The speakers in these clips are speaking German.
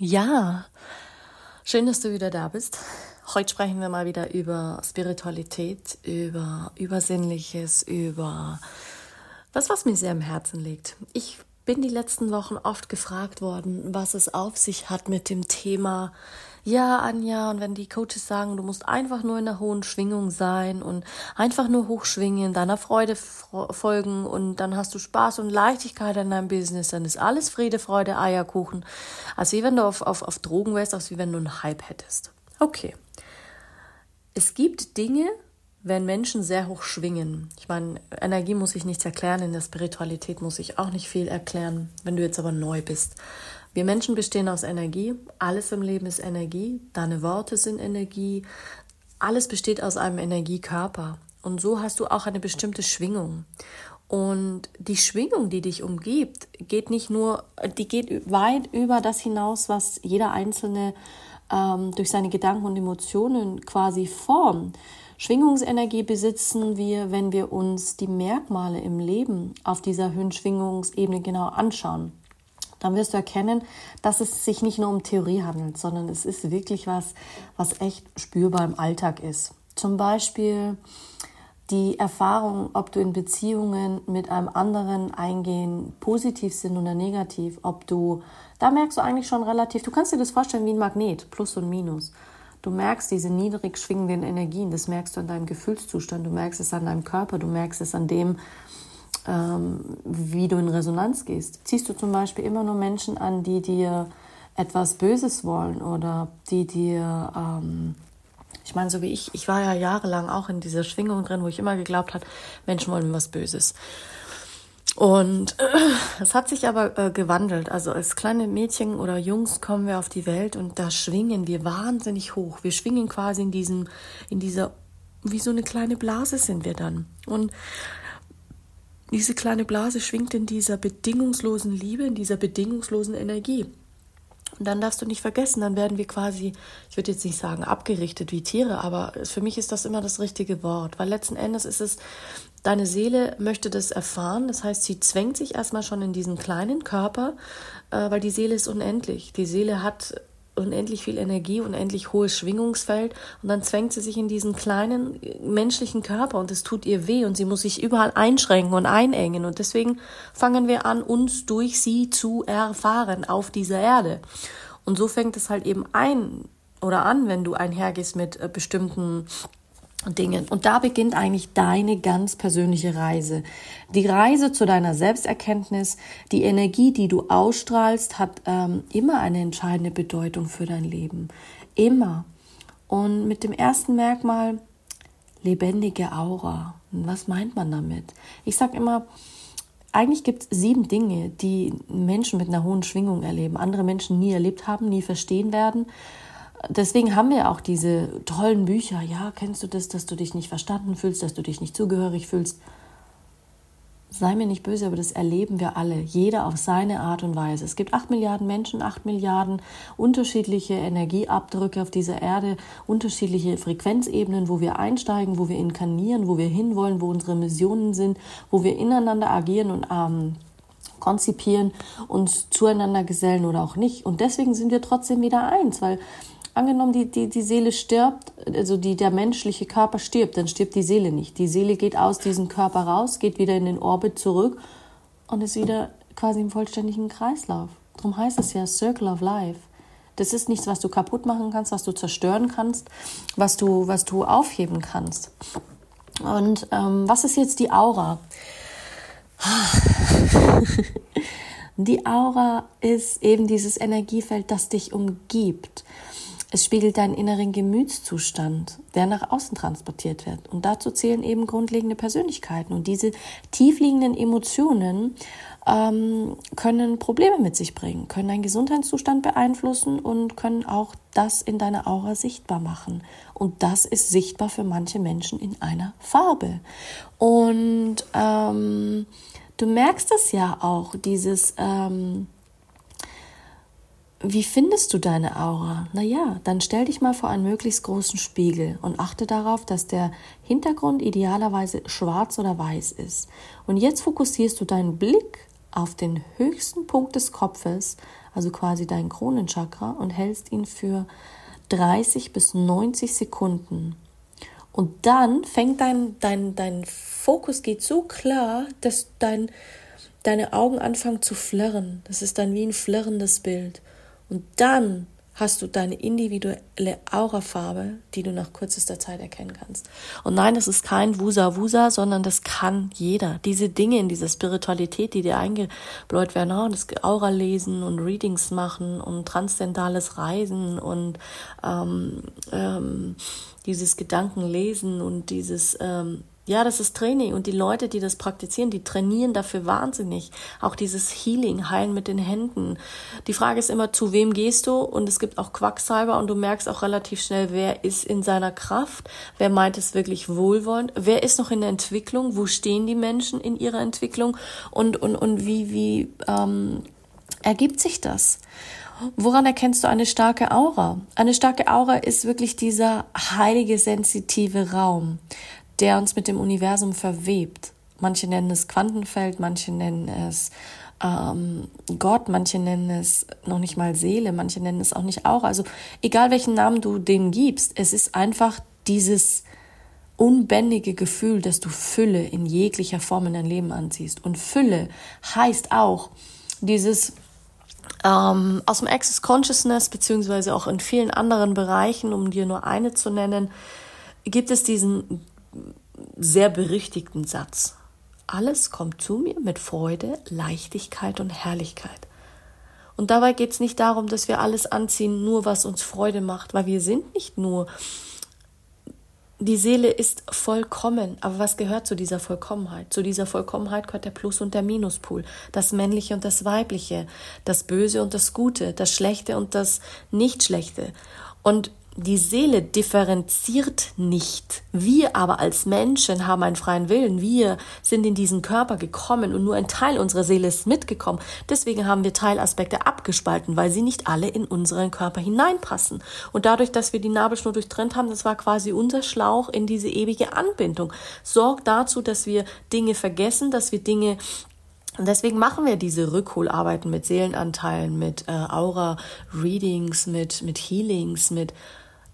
Ja, schön, dass du wieder da bist. Heute sprechen wir mal wieder über Spiritualität, über Übersinnliches, über das, was mir sehr am Herzen liegt. Ich bin die letzten Wochen oft gefragt worden, was es auf sich hat mit dem Thema ja, Anja, und wenn die Coaches sagen, du musst einfach nur in einer hohen Schwingung sein und einfach nur hochschwingen, deiner Freude folgen und dann hast du Spaß und Leichtigkeit in deinem Business, dann ist alles Friede, Freude, Eierkuchen. Als wie wenn du auf, auf, auf Drogen wärst, als wie wenn du einen Hype hättest. Okay. Es gibt Dinge, wenn Menschen sehr hoch schwingen. Ich meine, Energie muss ich nichts erklären, in der Spiritualität muss ich auch nicht viel erklären, wenn du jetzt aber neu bist. Wir Menschen bestehen aus Energie. Alles im Leben ist Energie. Deine Worte sind Energie. Alles besteht aus einem Energiekörper. Und so hast du auch eine bestimmte Schwingung. Und die Schwingung, die dich umgibt, geht nicht nur, die geht weit über das hinaus, was jeder Einzelne ähm, durch seine Gedanken und Emotionen quasi formt. Schwingungsenergie besitzen wir, wenn wir uns die Merkmale im Leben auf dieser Höhenschwingungsebene genau anschauen dann wirst du erkennen, dass es sich nicht nur um Theorie handelt, sondern es ist wirklich was, was echt spürbar im Alltag ist. Zum Beispiel die Erfahrung, ob du in Beziehungen mit einem anderen eingehen, positiv sind oder negativ, ob du, da merkst du eigentlich schon relativ, du kannst dir das vorstellen wie ein Magnet, Plus und Minus. Du merkst diese niedrig schwingenden Energien, das merkst du an deinem Gefühlszustand, du merkst es an deinem Körper, du merkst es an dem, wie du in Resonanz gehst. Ziehst du zum Beispiel immer nur Menschen an, die dir etwas Böses wollen oder die dir, ähm, ich meine, so wie ich, ich war ja jahrelang auch in dieser Schwingung drin, wo ich immer geglaubt habe, Menschen wollen mir was Böses. Und es hat sich aber äh, gewandelt. Also als kleine Mädchen oder Jungs kommen wir auf die Welt und da schwingen wir wahnsinnig hoch. Wir schwingen quasi in diesem, in dieser, wie so eine kleine Blase sind wir dann. Und diese kleine Blase schwingt in dieser bedingungslosen Liebe, in dieser bedingungslosen Energie. Und dann darfst du nicht vergessen, dann werden wir quasi, ich würde jetzt nicht sagen abgerichtet wie Tiere, aber für mich ist das immer das richtige Wort, weil letzten Endes ist es, deine Seele möchte das erfahren, das heißt, sie zwängt sich erstmal schon in diesen kleinen Körper, äh, weil die Seele ist unendlich. Die Seele hat unendlich viel Energie, unendlich hohes Schwingungsfeld und dann zwängt sie sich in diesen kleinen menschlichen Körper und es tut ihr weh und sie muss sich überall einschränken und einengen und deswegen fangen wir an, uns durch sie zu erfahren auf dieser Erde. Und so fängt es halt eben ein oder an, wenn du einhergehst mit äh, bestimmten Dingen. Und da beginnt eigentlich deine ganz persönliche Reise. Die Reise zu deiner Selbsterkenntnis, die Energie, die du ausstrahlst, hat ähm, immer eine entscheidende Bedeutung für dein Leben. Immer. Und mit dem ersten Merkmal lebendige Aura. Was meint man damit? Ich sage immer, eigentlich gibt es sieben Dinge, die Menschen mit einer hohen Schwingung erleben, andere Menschen nie erlebt haben, nie verstehen werden deswegen haben wir auch diese tollen Bücher. Ja, kennst du das, dass du dich nicht verstanden fühlst, dass du dich nicht zugehörig fühlst? Sei mir nicht böse, aber das erleben wir alle, jeder auf seine Art und Weise. Es gibt acht Milliarden Menschen, acht Milliarden unterschiedliche Energieabdrücke auf dieser Erde, unterschiedliche Frequenzebenen, wo wir einsteigen, wo wir inkarnieren, wo wir hinwollen, wo unsere Missionen sind, wo wir ineinander agieren und ähm, konzipieren, uns zueinander gesellen oder auch nicht. Und deswegen sind wir trotzdem wieder eins, weil angenommen, die, die, die Seele stirbt, also die, der menschliche Körper stirbt, dann stirbt die Seele nicht. Die Seele geht aus diesem Körper raus, geht wieder in den Orbit zurück und ist wieder quasi im vollständigen Kreislauf. Darum heißt es ja Circle of Life. Das ist nichts, was du kaputt machen kannst, was du zerstören kannst, was du, was du aufheben kannst. Und ähm, was ist jetzt die Aura? die Aura ist eben dieses Energiefeld, das dich umgibt. Es spiegelt deinen inneren Gemütszustand, der nach außen transportiert wird. Und dazu zählen eben grundlegende Persönlichkeiten. Und diese tiefliegenden Emotionen ähm, können Probleme mit sich bringen, können deinen Gesundheitszustand beeinflussen und können auch das in deiner Aura sichtbar machen. Und das ist sichtbar für manche Menschen in einer Farbe. Und ähm, du merkst es ja auch, dieses ähm, wie findest du deine Aura? Naja, dann stell dich mal vor einen möglichst großen Spiegel und achte darauf, dass der Hintergrund idealerweise schwarz oder weiß ist. Und jetzt fokussierst du deinen Blick auf den höchsten Punkt des Kopfes, also quasi dein Kronenchakra, und hältst ihn für 30 bis 90 Sekunden. Und dann fängt dein, dein, dein Fokus geht so klar, dass dein, deine Augen anfangen zu flirren. Das ist dann wie ein flirrendes Bild. Und dann hast du deine individuelle Aurafarbe, die du nach kürzester Zeit erkennen kannst. Und nein, das ist kein Wusa-Wusa, sondern das kann jeder. Diese Dinge in dieser Spiritualität, die dir eingebläut werden, oh, das Aura lesen und Readings machen und transzendentales Reisen und ähm, ähm, dieses Gedankenlesen und dieses ähm, ja, das ist Training und die Leute, die das praktizieren, die trainieren dafür wahnsinnig. Auch dieses Healing, Heilen mit den Händen. Die Frage ist immer, zu wem gehst du? Und es gibt auch Quacksalber und du merkst auch relativ schnell, wer ist in seiner Kraft, wer meint es wirklich wohlwollend, wer ist noch in der Entwicklung, wo stehen die Menschen in ihrer Entwicklung und, und, und wie, wie ähm, ergibt sich das? Woran erkennst du eine starke Aura? Eine starke Aura ist wirklich dieser heilige, sensitive Raum der uns mit dem Universum verwebt. Manche nennen es Quantenfeld, manche nennen es ähm, Gott, manche nennen es noch nicht mal Seele, manche nennen es auch nicht auch. Also egal welchen Namen du dem gibst, es ist einfach dieses unbändige Gefühl, dass du Fülle in jeglicher Form in dein Leben anziehst. Und Fülle heißt auch dieses ähm, aus dem Access Consciousness, beziehungsweise auch in vielen anderen Bereichen, um dir nur eine zu nennen, gibt es diesen sehr berichtigten Satz. Alles kommt zu mir mit Freude, Leichtigkeit und Herrlichkeit. Und dabei geht es nicht darum, dass wir alles anziehen, nur was uns Freude macht, weil wir sind nicht nur. Die Seele ist vollkommen, aber was gehört zu dieser Vollkommenheit? Zu dieser Vollkommenheit gehört der Plus- und der Minuspol, das Männliche und das Weibliche, das Böse und das Gute, das Schlechte und das Nicht-Schlechte. Und die Seele differenziert nicht. Wir aber als Menschen haben einen freien Willen. Wir sind in diesen Körper gekommen und nur ein Teil unserer Seele ist mitgekommen. Deswegen haben wir Teilaspekte abgespalten, weil sie nicht alle in unseren Körper hineinpassen. Und dadurch, dass wir die Nabelschnur durchtrennt haben, das war quasi unser Schlauch in diese ewige Anbindung. Sorgt dazu, dass wir Dinge vergessen, dass wir Dinge und deswegen machen wir diese Rückholarbeiten mit Seelenanteilen, mit äh, Aura-Readings, mit, mit Healings, mit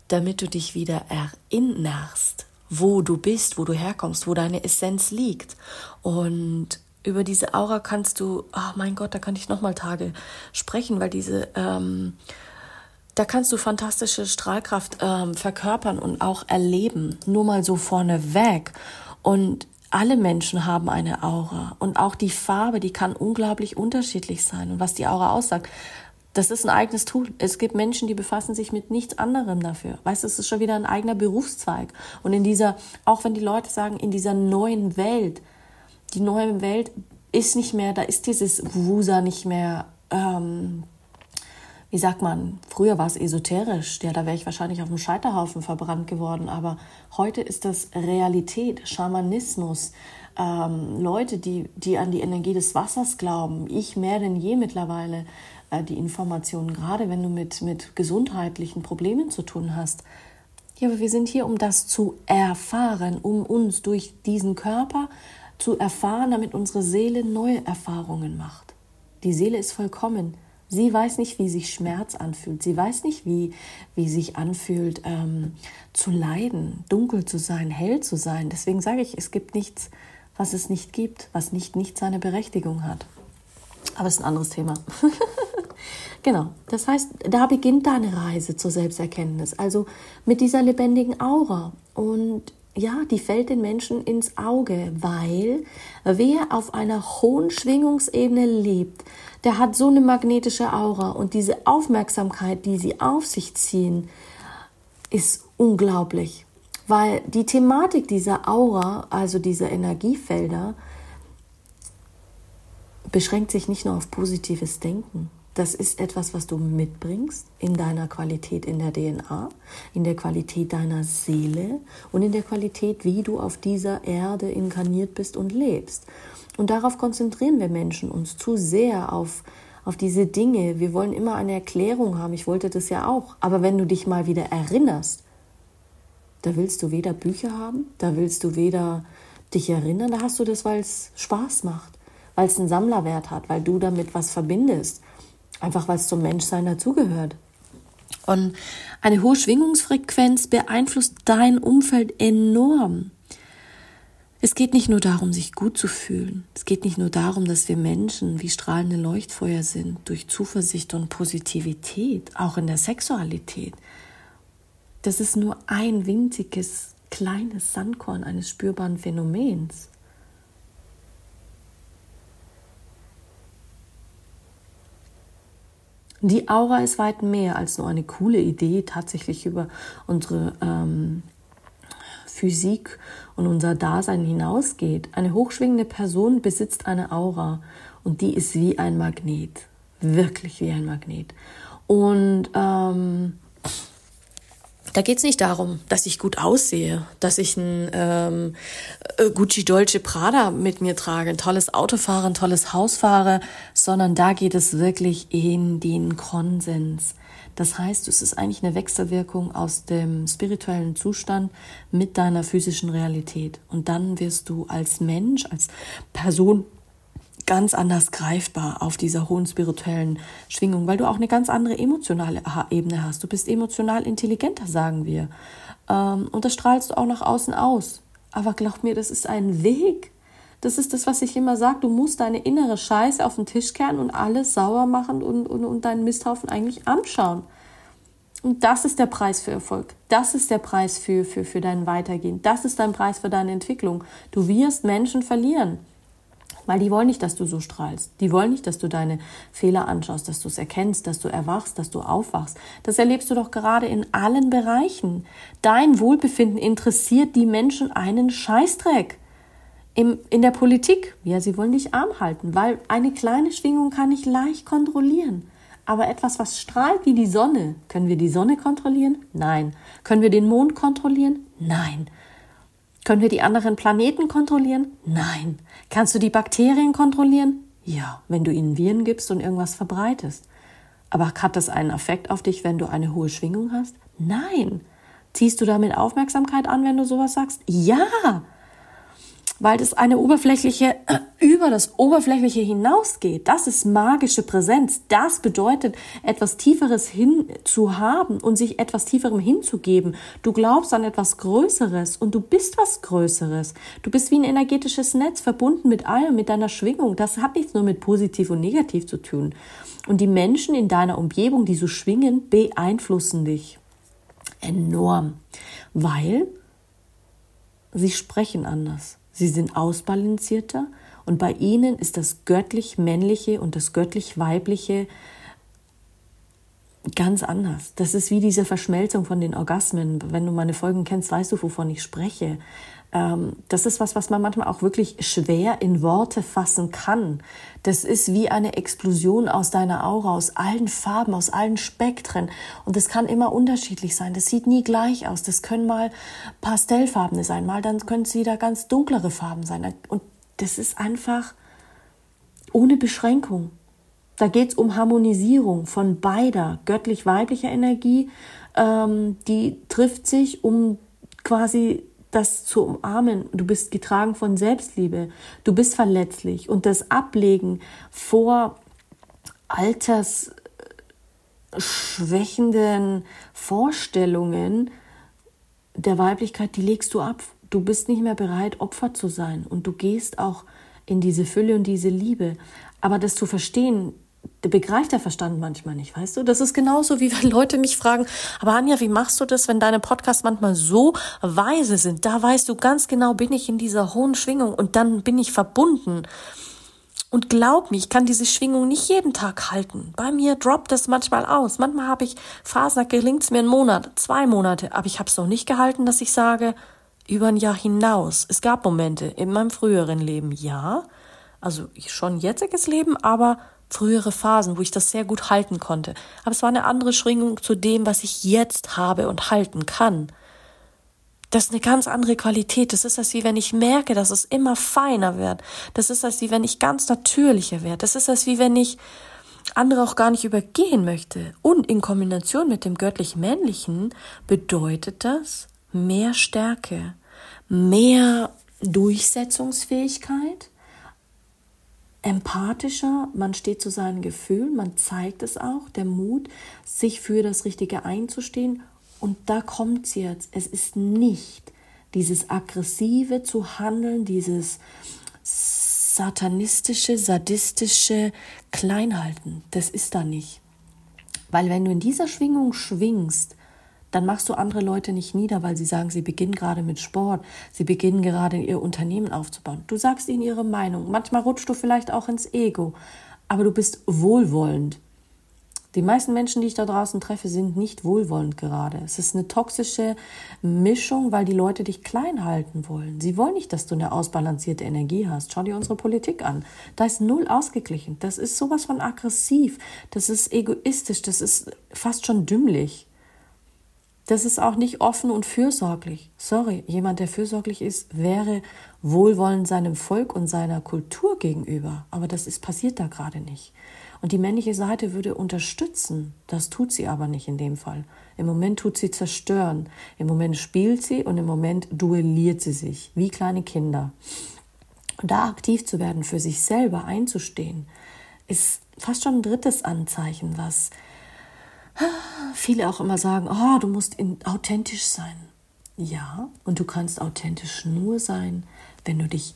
damit du dich wieder erinnerst, wo du bist, wo du herkommst, wo deine Essenz liegt. Und über diese Aura kannst du, oh mein Gott, da kann ich noch mal Tage sprechen, weil diese, ähm, da kannst du fantastische Strahlkraft ähm, verkörpern und auch erleben. Nur mal so vorneweg. Und alle Menschen haben eine Aura und auch die Farbe, die kann unglaublich unterschiedlich sein. Und was die Aura aussagt, das ist ein eigenes Tool. Es gibt Menschen, die befassen sich mit nichts anderem dafür. Weißt du, es ist schon wieder ein eigener Berufszweig. Und in dieser, auch wenn die Leute sagen, in dieser neuen Welt, die neue Welt ist nicht mehr, da ist dieses Wusa nicht mehr, ähm, wie sagt man, früher war es esoterisch, ja, da wäre ich wahrscheinlich auf dem Scheiterhaufen verbrannt geworden, aber heute ist das Realität, Schamanismus, ähm, Leute, die, die an die Energie des Wassers glauben, ich mehr denn je mittlerweile, die Informationen, gerade wenn du mit, mit gesundheitlichen Problemen zu tun hast. Ja, aber wir sind hier, um das zu erfahren, um uns durch diesen Körper zu erfahren, damit unsere Seele neue Erfahrungen macht. Die Seele ist vollkommen. Sie weiß nicht, wie sich Schmerz anfühlt. Sie weiß nicht, wie, wie sich anfühlt, ähm, zu leiden, dunkel zu sein, hell zu sein. Deswegen sage ich, es gibt nichts, was es nicht gibt, was nicht, nicht seine Berechtigung hat. Aber es ist ein anderes Thema. genau, das heißt, da beginnt deine Reise zur Selbsterkenntnis, also mit dieser lebendigen Aura. Und ja, die fällt den Menschen ins Auge, weil wer auf einer hohen Schwingungsebene lebt, der hat so eine magnetische Aura und diese Aufmerksamkeit, die sie auf sich ziehen, ist unglaublich, weil die Thematik dieser Aura, also dieser Energiefelder, beschränkt sich nicht nur auf positives Denken. Das ist etwas, was du mitbringst in deiner Qualität in der DNA, in der Qualität deiner Seele und in der Qualität, wie du auf dieser Erde inkarniert bist und lebst. Und darauf konzentrieren wir Menschen uns zu sehr auf, auf diese Dinge. Wir wollen immer eine Erklärung haben. Ich wollte das ja auch. Aber wenn du dich mal wieder erinnerst, da willst du weder Bücher haben, da willst du weder dich erinnern, da hast du das, weil es Spaß macht, weil es einen Sammlerwert hat, weil du damit was verbindest. Einfach weil es zum Menschsein dazugehört. Und eine hohe Schwingungsfrequenz beeinflusst dein Umfeld enorm. Es geht nicht nur darum, sich gut zu fühlen. Es geht nicht nur darum, dass wir Menschen wie strahlende Leuchtfeuer sind, durch Zuversicht und Positivität, auch in der Sexualität. Das ist nur ein winziges, kleines Sandkorn eines spürbaren Phänomens. Die Aura ist weit mehr als nur eine coole Idee, tatsächlich über unsere ähm, Physik und unser Dasein hinausgeht. Eine hochschwingende Person besitzt eine Aura und die ist wie ein Magnet, wirklich wie ein Magnet. Und ähm, da geht es nicht darum, dass ich gut aussehe, dass ich ein ähm, äh, Gucci Dolce Prada mit mir trage, ein tolles Auto fahre, ein tolles Haus fahre, sondern da geht es wirklich in den Konsens. Das heißt, es ist eigentlich eine Wechselwirkung aus dem spirituellen Zustand mit deiner physischen Realität. Und dann wirst du als Mensch, als Person ganz anders greifbar auf dieser hohen spirituellen Schwingung, weil du auch eine ganz andere emotionale Ebene hast. Du bist emotional intelligenter, sagen wir. Ähm, und das strahlst du auch nach außen aus. Aber glaub mir, das ist ein Weg. Das ist das, was ich immer sage. Du musst deine innere Scheiße auf den Tisch kehren und alles sauer machen und, und, und deinen Misthaufen eigentlich anschauen. Und das ist der Preis für Erfolg. Das ist der Preis für, für, für dein Weitergehen. Das ist dein Preis für deine Entwicklung. Du wirst Menschen verlieren. Weil die wollen nicht, dass du so strahlst. Die wollen nicht, dass du deine Fehler anschaust, dass du es erkennst, dass du erwachst, dass du aufwachst. Das erlebst du doch gerade in allen Bereichen. Dein Wohlbefinden interessiert die Menschen einen Scheißdreck. Im, in der Politik, ja, sie wollen dich arm halten, weil eine kleine Schwingung kann ich leicht kontrollieren. Aber etwas, was strahlt wie die Sonne, können wir die Sonne kontrollieren? Nein. Können wir den Mond kontrollieren? Nein. Können wir die anderen Planeten kontrollieren? Nein. Kannst du die Bakterien kontrollieren? Ja, wenn du ihnen Viren gibst und irgendwas verbreitest. Aber hat das einen Effekt auf dich, wenn du eine hohe Schwingung hast? Nein. Ziehst du damit Aufmerksamkeit an, wenn du sowas sagst? Ja weil das eine oberflächliche, äh, über das Oberflächliche hinausgeht. Das ist magische Präsenz. Das bedeutet, etwas Tieferes hin zu haben und sich etwas Tieferem hinzugeben. Du glaubst an etwas Größeres und du bist was Größeres. Du bist wie ein energetisches Netz verbunden mit allem, mit deiner Schwingung. Das hat nichts nur mit positiv und negativ zu tun. Und die Menschen in deiner Umgebung, die so schwingen, beeinflussen dich enorm, weil sie sprechen anders. Sie sind ausbalancierter und bei ihnen ist das göttlich-männliche und das göttlich-weibliche ganz anders. Das ist wie diese Verschmelzung von den Orgasmen. Wenn du meine Folgen kennst, weißt du, wovon ich spreche. Ähm, das ist was, was man manchmal auch wirklich schwer in Worte fassen kann. Das ist wie eine Explosion aus deiner Aura, aus allen Farben, aus allen Spektren. Und das kann immer unterschiedlich sein. Das sieht nie gleich aus. Das können mal pastellfarbene sein, mal dann können es wieder ganz dunklere Farben sein. Und das ist einfach ohne Beschränkung. Da geht es um Harmonisierung von beider göttlich-weiblicher Energie. Ähm, die trifft sich, um quasi das zu umarmen. Du bist getragen von Selbstliebe. Du bist verletzlich. Und das Ablegen vor altersschwächenden Vorstellungen der Weiblichkeit, die legst du ab. Du bist nicht mehr bereit, Opfer zu sein. Und du gehst auch in diese Fülle und diese Liebe. Aber das zu verstehen, begreift der Verstand manchmal nicht, weißt du? Das ist genauso wie wenn Leute mich fragen, aber Anja, wie machst du das, wenn deine Podcasts manchmal so weise sind? Da weißt du ganz genau, bin ich in dieser hohen Schwingung und dann bin ich verbunden. Und glaub mir, ich kann diese Schwingung nicht jeden Tag halten. Bei mir droppt es manchmal aus. Manchmal habe ich Phasen, da gelingt es mir einen Monat, zwei Monate, aber ich habe es noch nicht gehalten, dass ich sage, über ein Jahr hinaus. Es gab Momente in meinem früheren Leben, ja, also schon jetziges Leben, aber frühere Phasen, wo ich das sehr gut halten konnte. Aber es war eine andere Schwingung zu dem, was ich jetzt habe und halten kann. Das ist eine ganz andere Qualität. Das ist, als wie wenn ich merke, dass es immer feiner wird. Das ist, als wie wenn ich ganz natürlicher werde. Das ist, als wie wenn ich andere auch gar nicht übergehen möchte. Und in Kombination mit dem göttlich-männlichen bedeutet das mehr Stärke, mehr Durchsetzungsfähigkeit, empathischer, man steht zu seinen Gefühlen, man zeigt es auch, der Mut, sich für das Richtige einzustehen. Und da kommt es jetzt. Es ist nicht dieses aggressive zu handeln, dieses satanistische, sadistische Kleinhalten. Das ist da nicht. Weil wenn du in dieser Schwingung schwingst, dann machst du andere Leute nicht nieder, weil sie sagen, sie beginnen gerade mit Sport, sie beginnen gerade ihr Unternehmen aufzubauen. Du sagst ihnen ihre Meinung. Manchmal rutschst du vielleicht auch ins Ego, aber du bist wohlwollend. Die meisten Menschen, die ich da draußen treffe, sind nicht wohlwollend gerade. Es ist eine toxische Mischung, weil die Leute dich klein halten wollen. Sie wollen nicht, dass du eine ausbalancierte Energie hast. Schau dir unsere Politik an. Da ist null ausgeglichen. Das ist sowas von aggressiv. Das ist egoistisch. Das ist fast schon dümmlich. Das ist auch nicht offen und fürsorglich. Sorry, jemand, der fürsorglich ist, wäre wohlwollend seinem Volk und seiner Kultur gegenüber. Aber das ist passiert da gerade nicht. Und die männliche Seite würde unterstützen. Das tut sie aber nicht in dem Fall. Im Moment tut sie zerstören. Im Moment spielt sie und im Moment duelliert sie sich, wie kleine Kinder. Und da aktiv zu werden, für sich selber einzustehen, ist fast schon ein drittes Anzeichen, was viele auch immer sagen, oh, du musst authentisch sein. Ja, und du kannst authentisch nur sein, wenn du dich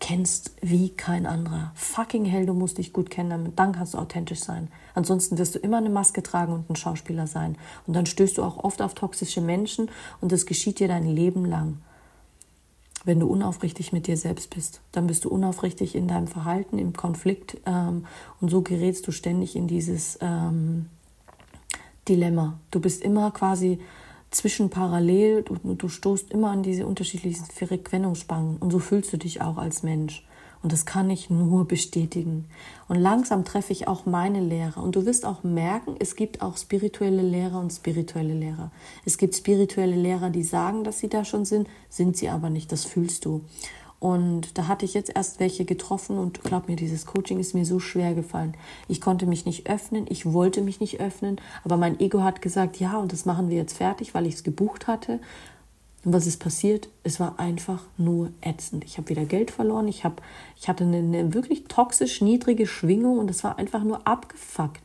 kennst wie kein anderer. Fucking hell, du musst dich gut kennen, dann kannst du authentisch sein. Ansonsten wirst du immer eine Maske tragen und ein Schauspieler sein. Und dann stößt du auch oft auf toxische Menschen und das geschieht dir dein Leben lang. Wenn du unaufrichtig mit dir selbst bist, dann bist du unaufrichtig in deinem Verhalten, im Konflikt ähm, und so gerätst du ständig in dieses ähm, Dilemma. Du bist immer quasi zwischen parallel, du, stoßt immer an diese unterschiedlichen Frequenzspannen und so fühlst du dich auch als Mensch. Und das kann ich nur bestätigen. Und langsam treffe ich auch meine Lehrer. Und du wirst auch merken, es gibt auch spirituelle Lehrer und spirituelle Lehrer. Es gibt spirituelle Lehrer, die sagen, dass sie da schon sind, sind sie aber nicht. Das fühlst du. Und da hatte ich jetzt erst welche getroffen und glaub mir, dieses Coaching ist mir so schwer gefallen. Ich konnte mich nicht öffnen, ich wollte mich nicht öffnen, aber mein Ego hat gesagt, ja, und das machen wir jetzt fertig, weil ich es gebucht hatte. Und was ist passiert? Es war einfach nur ätzend. Ich habe wieder Geld verloren, ich, hab, ich hatte eine, eine wirklich toxisch niedrige Schwingung und es war einfach nur abgefuckt.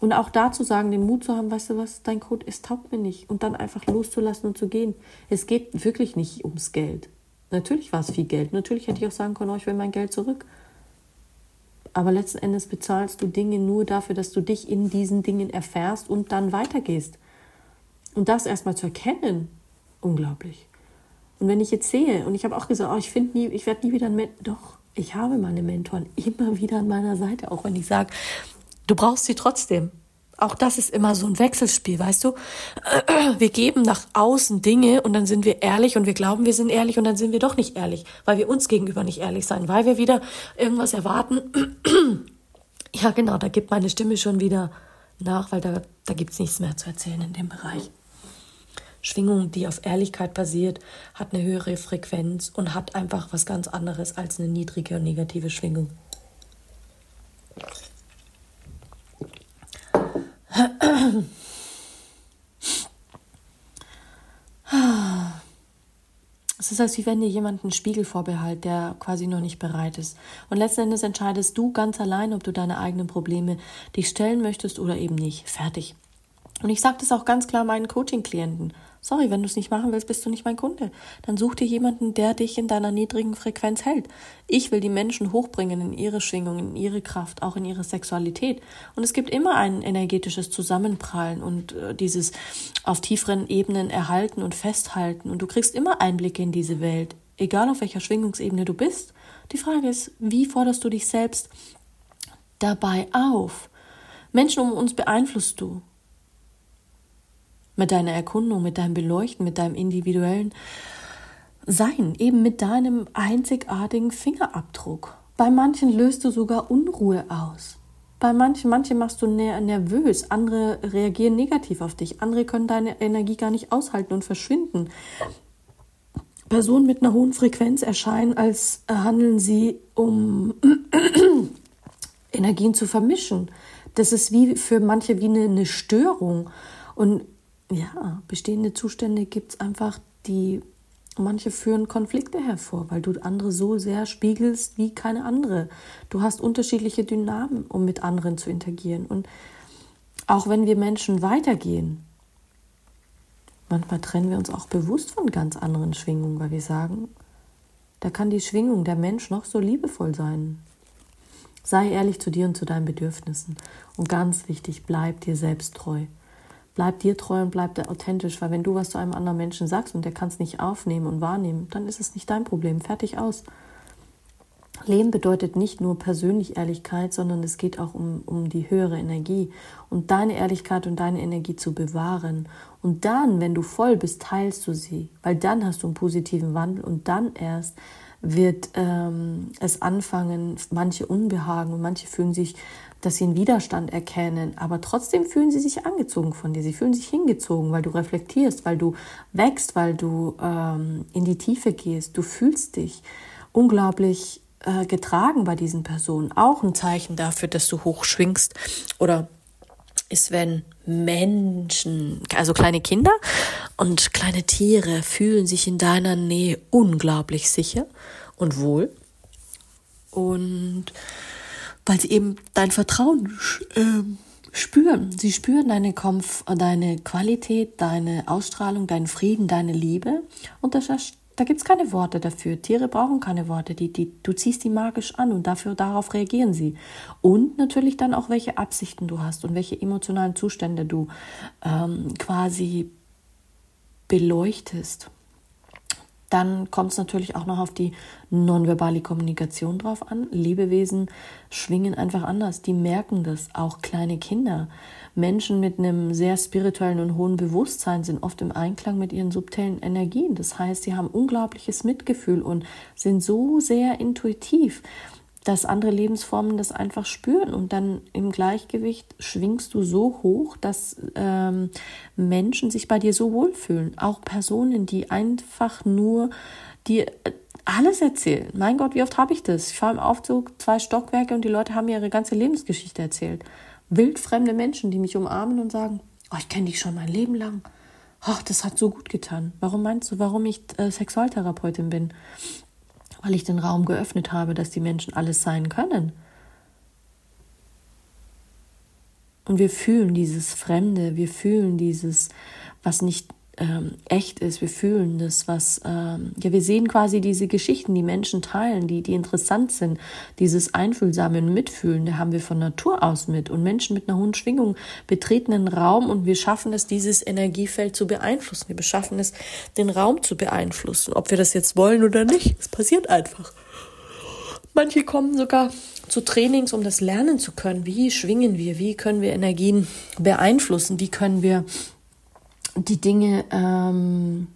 Und auch da zu sagen, den Mut zu haben, weißt du was, dein Code, es taugt mir nicht. Und dann einfach loszulassen und zu gehen. Es geht wirklich nicht ums Geld. Natürlich war es viel Geld. Natürlich hätte ich auch sagen können, oh, ich will mein Geld zurück. Aber letzten Endes bezahlst du Dinge nur dafür, dass du dich in diesen Dingen erfährst und dann weitergehst. Und das erstmal zu erkennen, unglaublich. Und wenn ich jetzt sehe, und ich habe auch gesagt, oh, ich finde nie, ich werde nie wieder ein Mentor. Doch, ich habe meine Mentoren immer wieder an meiner Seite, auch wenn ich sage, du brauchst sie trotzdem. Auch das ist immer so ein Wechselspiel, weißt du? Wir geben nach außen Dinge und dann sind wir ehrlich und wir glauben, wir sind ehrlich und dann sind wir doch nicht ehrlich, weil wir uns gegenüber nicht ehrlich sein, weil wir wieder irgendwas erwarten. ja, genau, da gibt meine Stimme schon wieder nach, weil da, da gibt's nichts mehr zu erzählen in dem Bereich. Schwingung, die auf Ehrlichkeit basiert, hat eine höhere Frequenz und hat einfach was ganz anderes als eine niedrige und negative Schwingung. Es ist, als wenn dir jemand einen Spiegel vorbehält, der quasi noch nicht bereit ist. Und letzten Endes entscheidest du ganz allein, ob du deine eigenen Probleme dich stellen möchtest oder eben nicht. Fertig. Und ich sage das auch ganz klar meinen Coaching-Klienten. Sorry, wenn du es nicht machen willst, bist du nicht mein Kunde. Dann such dir jemanden, der dich in deiner niedrigen Frequenz hält. Ich will die Menschen hochbringen in ihre Schwingung, in ihre Kraft, auch in ihre Sexualität. Und es gibt immer ein energetisches Zusammenprallen und äh, dieses auf tieferen Ebenen erhalten und festhalten. Und du kriegst immer Einblicke in diese Welt, egal auf welcher Schwingungsebene du bist. Die Frage ist, wie forderst du dich selbst dabei auf? Menschen um uns beeinflusst du mit deiner Erkundung, mit deinem Beleuchten, mit deinem individuellen Sein, eben mit deinem einzigartigen Fingerabdruck. Bei manchen löst du sogar Unruhe aus. Bei manchen, manche machst du nervös, andere reagieren negativ auf dich, andere können deine Energie gar nicht aushalten und verschwinden. Personen mit einer hohen Frequenz erscheinen, als handeln sie, um Energien zu vermischen. Das ist wie für manche wie eine, eine Störung. Und ja, bestehende Zustände gibt es einfach, die manche führen Konflikte hervor, weil du andere so sehr spiegelst wie keine andere. Du hast unterschiedliche Dynamen, um mit anderen zu interagieren. Und auch wenn wir Menschen weitergehen, manchmal trennen wir uns auch bewusst von ganz anderen Schwingungen, weil wir sagen, da kann die Schwingung der Mensch noch so liebevoll sein. Sei ehrlich zu dir und zu deinen Bedürfnissen. Und ganz wichtig, bleib dir selbst treu bleib dir treu und bleib authentisch, weil wenn du was zu einem anderen Menschen sagst und der kann es nicht aufnehmen und wahrnehmen, dann ist es nicht dein Problem. Fertig aus. Leben bedeutet nicht nur persönlich Ehrlichkeit, sondern es geht auch um, um die höhere Energie und deine Ehrlichkeit und deine Energie zu bewahren. Und dann, wenn du voll bist, teilst du sie, weil dann hast du einen positiven Wandel und dann erst wird ähm, es anfangen, manche unbehagen und manche fühlen sich dass sie einen Widerstand erkennen, aber trotzdem fühlen sie sich angezogen von dir. Sie fühlen sich hingezogen, weil du reflektierst, weil du wächst, weil du ähm, in die Tiefe gehst. Du fühlst dich unglaublich äh, getragen bei diesen Personen. Auch ein Zeichen dafür, dass du hochschwingst oder ist, wenn Menschen, also kleine Kinder und kleine Tiere fühlen sich in deiner Nähe unglaublich sicher und wohl. Und weil sie eben dein Vertrauen äh, spüren. Sie spüren deine, Komf deine Qualität, deine Ausstrahlung, deinen Frieden, deine Liebe. Und das, da gibt es keine Worte dafür. Tiere brauchen keine Worte. Die, die, du ziehst die magisch an und dafür, darauf reagieren sie. Und natürlich dann auch, welche Absichten du hast und welche emotionalen Zustände du ähm, quasi beleuchtest. Dann kommt es natürlich auch noch auf die nonverbale Kommunikation drauf an. Lebewesen schwingen einfach anders. Die merken das. Auch kleine Kinder. Menschen mit einem sehr spirituellen und hohen Bewusstsein sind oft im Einklang mit ihren subtilen Energien. Das heißt, sie haben unglaubliches Mitgefühl und sind so sehr intuitiv dass andere Lebensformen das einfach spüren und dann im Gleichgewicht schwingst du so hoch, dass ähm, Menschen sich bei dir so wohlfühlen. Auch Personen, die einfach nur dir äh, alles erzählen. Mein Gott, wie oft habe ich das? Ich fahre im Aufzug zwei Stockwerke und die Leute haben mir ihre ganze Lebensgeschichte erzählt. Wildfremde Menschen, die mich umarmen und sagen, oh, ich kenne dich schon mein Leben lang. Ach, das hat so gut getan. Warum meinst du, warum ich äh, Sexualtherapeutin bin? Weil ich den Raum geöffnet habe, dass die Menschen alles sein können. Und wir fühlen dieses Fremde, wir fühlen dieses, was nicht ähm, echt ist. Wir fühlen das, was, ähm, ja, wir sehen quasi diese Geschichten, die Menschen teilen, die, die interessant sind. Dieses einfühlsame und Mitfühlen, da haben wir von Natur aus mit. Und Menschen mit einer hohen Schwingung betreten einen Raum und wir schaffen es, dieses Energiefeld zu beeinflussen. Wir beschaffen es, den Raum zu beeinflussen. Ob wir das jetzt wollen oder nicht, es passiert einfach. Manche kommen sogar zu Trainings, um das lernen zu können. Wie schwingen wir? Wie können wir Energien beeinflussen? Wie können wir die Dinge ähm,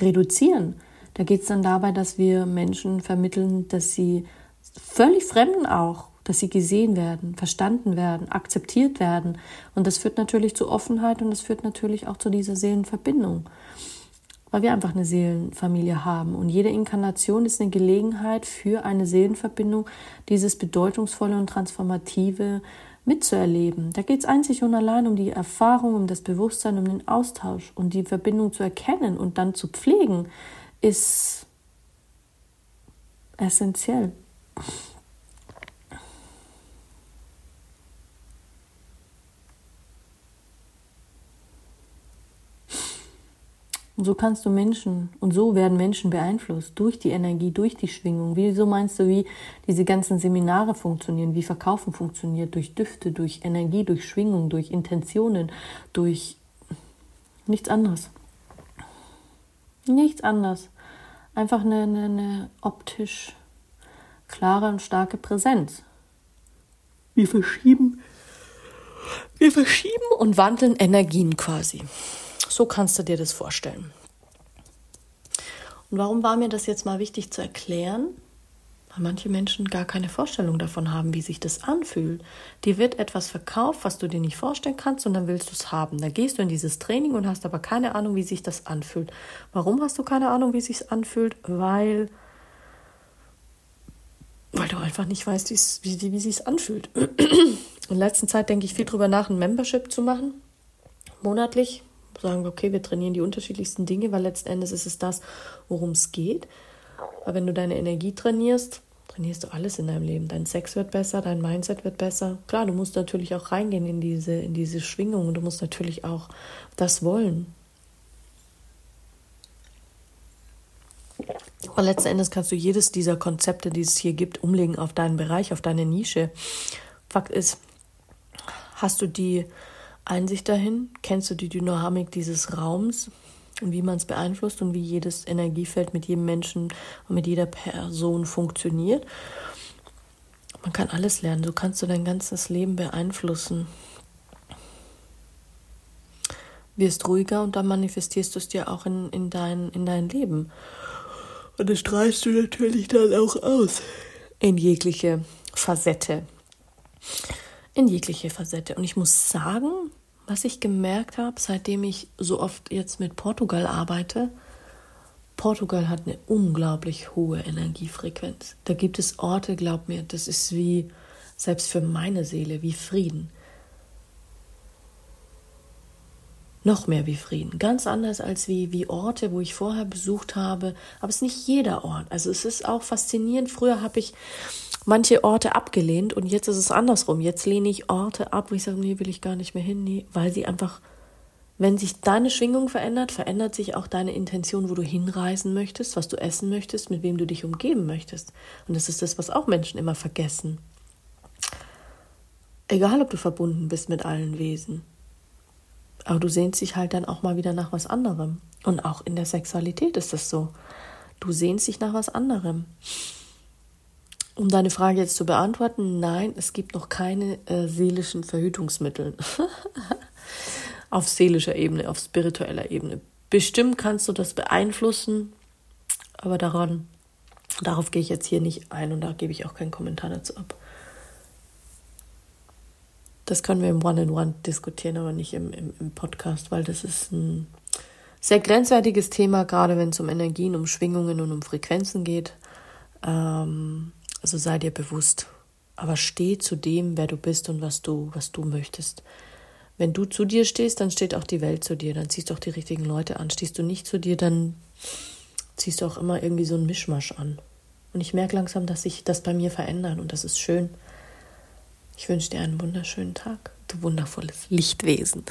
reduzieren. Da geht es dann dabei, dass wir Menschen vermitteln, dass sie völlig Fremden auch, dass sie gesehen werden, verstanden werden, akzeptiert werden. Und das führt natürlich zu Offenheit und das führt natürlich auch zu dieser Seelenverbindung, weil wir einfach eine Seelenfamilie haben. Und jede Inkarnation ist eine Gelegenheit für eine Seelenverbindung, dieses bedeutungsvolle und transformative mitzuerleben. Da geht es einzig und allein um die Erfahrung, um das Bewusstsein, um den Austausch und die Verbindung zu erkennen und dann zu pflegen, ist essentiell. Und so kannst du Menschen, und so werden Menschen beeinflusst durch die Energie, durch die Schwingung. Wieso meinst du, wie diese ganzen Seminare funktionieren, wie Verkaufen funktioniert? Durch Düfte, durch Energie, durch Schwingung, durch Intentionen, durch nichts anderes. Nichts anderes. Einfach eine, eine, eine optisch klare und starke Präsenz. Wir verschieben, wir verschieben und wandeln Energien quasi. So kannst du dir das vorstellen. Und warum war mir das jetzt mal wichtig zu erklären? Weil manche Menschen gar keine Vorstellung davon haben, wie sich das anfühlt. Dir wird etwas verkauft, was du dir nicht vorstellen kannst, und dann willst du es haben. Da gehst du in dieses Training und hast aber keine Ahnung, wie sich das anfühlt. Warum hast du keine Ahnung, wie sich anfühlt? Weil weil du einfach nicht weißt, wie, wie, wie sich anfühlt. In letzter Zeit denke ich viel darüber nach, ein Membership zu machen, monatlich. Sagen wir, okay, wir trainieren die unterschiedlichsten Dinge, weil letzten Endes ist es das, worum es geht. Aber wenn du deine Energie trainierst, trainierst du alles in deinem Leben. Dein Sex wird besser, dein Mindset wird besser. Klar, du musst natürlich auch reingehen in diese, in diese Schwingung und du musst natürlich auch das wollen. Aber letzten Endes kannst du jedes dieser Konzepte, die es hier gibt, umlegen auf deinen Bereich, auf deine Nische. Fakt ist, hast du die Einsicht dahin? Kennst du die Dynamik dieses Raums und wie man es beeinflusst und wie jedes Energiefeld mit jedem Menschen und mit jeder Person funktioniert? Man kann alles lernen. Du kannst du dein ganzes Leben beeinflussen. Wirst ruhiger und dann manifestierst du es dir auch in, in, dein, in dein Leben. Und das strahlst du natürlich dann auch aus. In jegliche Facette. In jegliche Facette. Und ich muss sagen, was ich gemerkt habe, seitdem ich so oft jetzt mit Portugal arbeite, Portugal hat eine unglaublich hohe Energiefrequenz. Da gibt es Orte, glaub mir, das ist wie, selbst für meine Seele, wie Frieden. noch mehr wie Frieden. Ganz anders als wie, wie Orte, wo ich vorher besucht habe. Aber es ist nicht jeder Ort. Also es ist auch faszinierend. Früher habe ich manche Orte abgelehnt und jetzt ist es andersrum. Jetzt lehne ich Orte ab, wo ich sage, nee, will ich gar nicht mehr hin, nee, weil sie einfach, wenn sich deine Schwingung verändert, verändert sich auch deine Intention, wo du hinreisen möchtest, was du essen möchtest, mit wem du dich umgeben möchtest. Und das ist das, was auch Menschen immer vergessen. Egal, ob du verbunden bist mit allen Wesen. Aber du sehnst dich halt dann auch mal wieder nach was anderem. Und auch in der Sexualität ist das so. Du sehnst dich nach was anderem. Um deine Frage jetzt zu beantworten, nein, es gibt noch keine äh, seelischen Verhütungsmittel. auf seelischer Ebene, auf spiritueller Ebene. Bestimmt kannst du das beeinflussen, aber daran, darauf gehe ich jetzt hier nicht ein und da gebe ich auch keinen Kommentar dazu ab. Das können wir im One-in-One diskutieren, aber nicht im, im, im Podcast, weil das ist ein sehr grenzwertiges Thema, gerade wenn es um Energien, um Schwingungen und um Frequenzen geht. Ähm, also sei dir bewusst. Aber steh zu dem, wer du bist und was du, was du möchtest. Wenn du zu dir stehst, dann steht auch die Welt zu dir. Dann ziehst du auch die richtigen Leute an. Stehst du nicht zu dir, dann ziehst du auch immer irgendwie so einen Mischmasch an. Und ich merke langsam, dass sich das bei mir verändert und das ist schön. Ich wünsche dir einen wunderschönen Tag, du wundervolles Lichtwesen.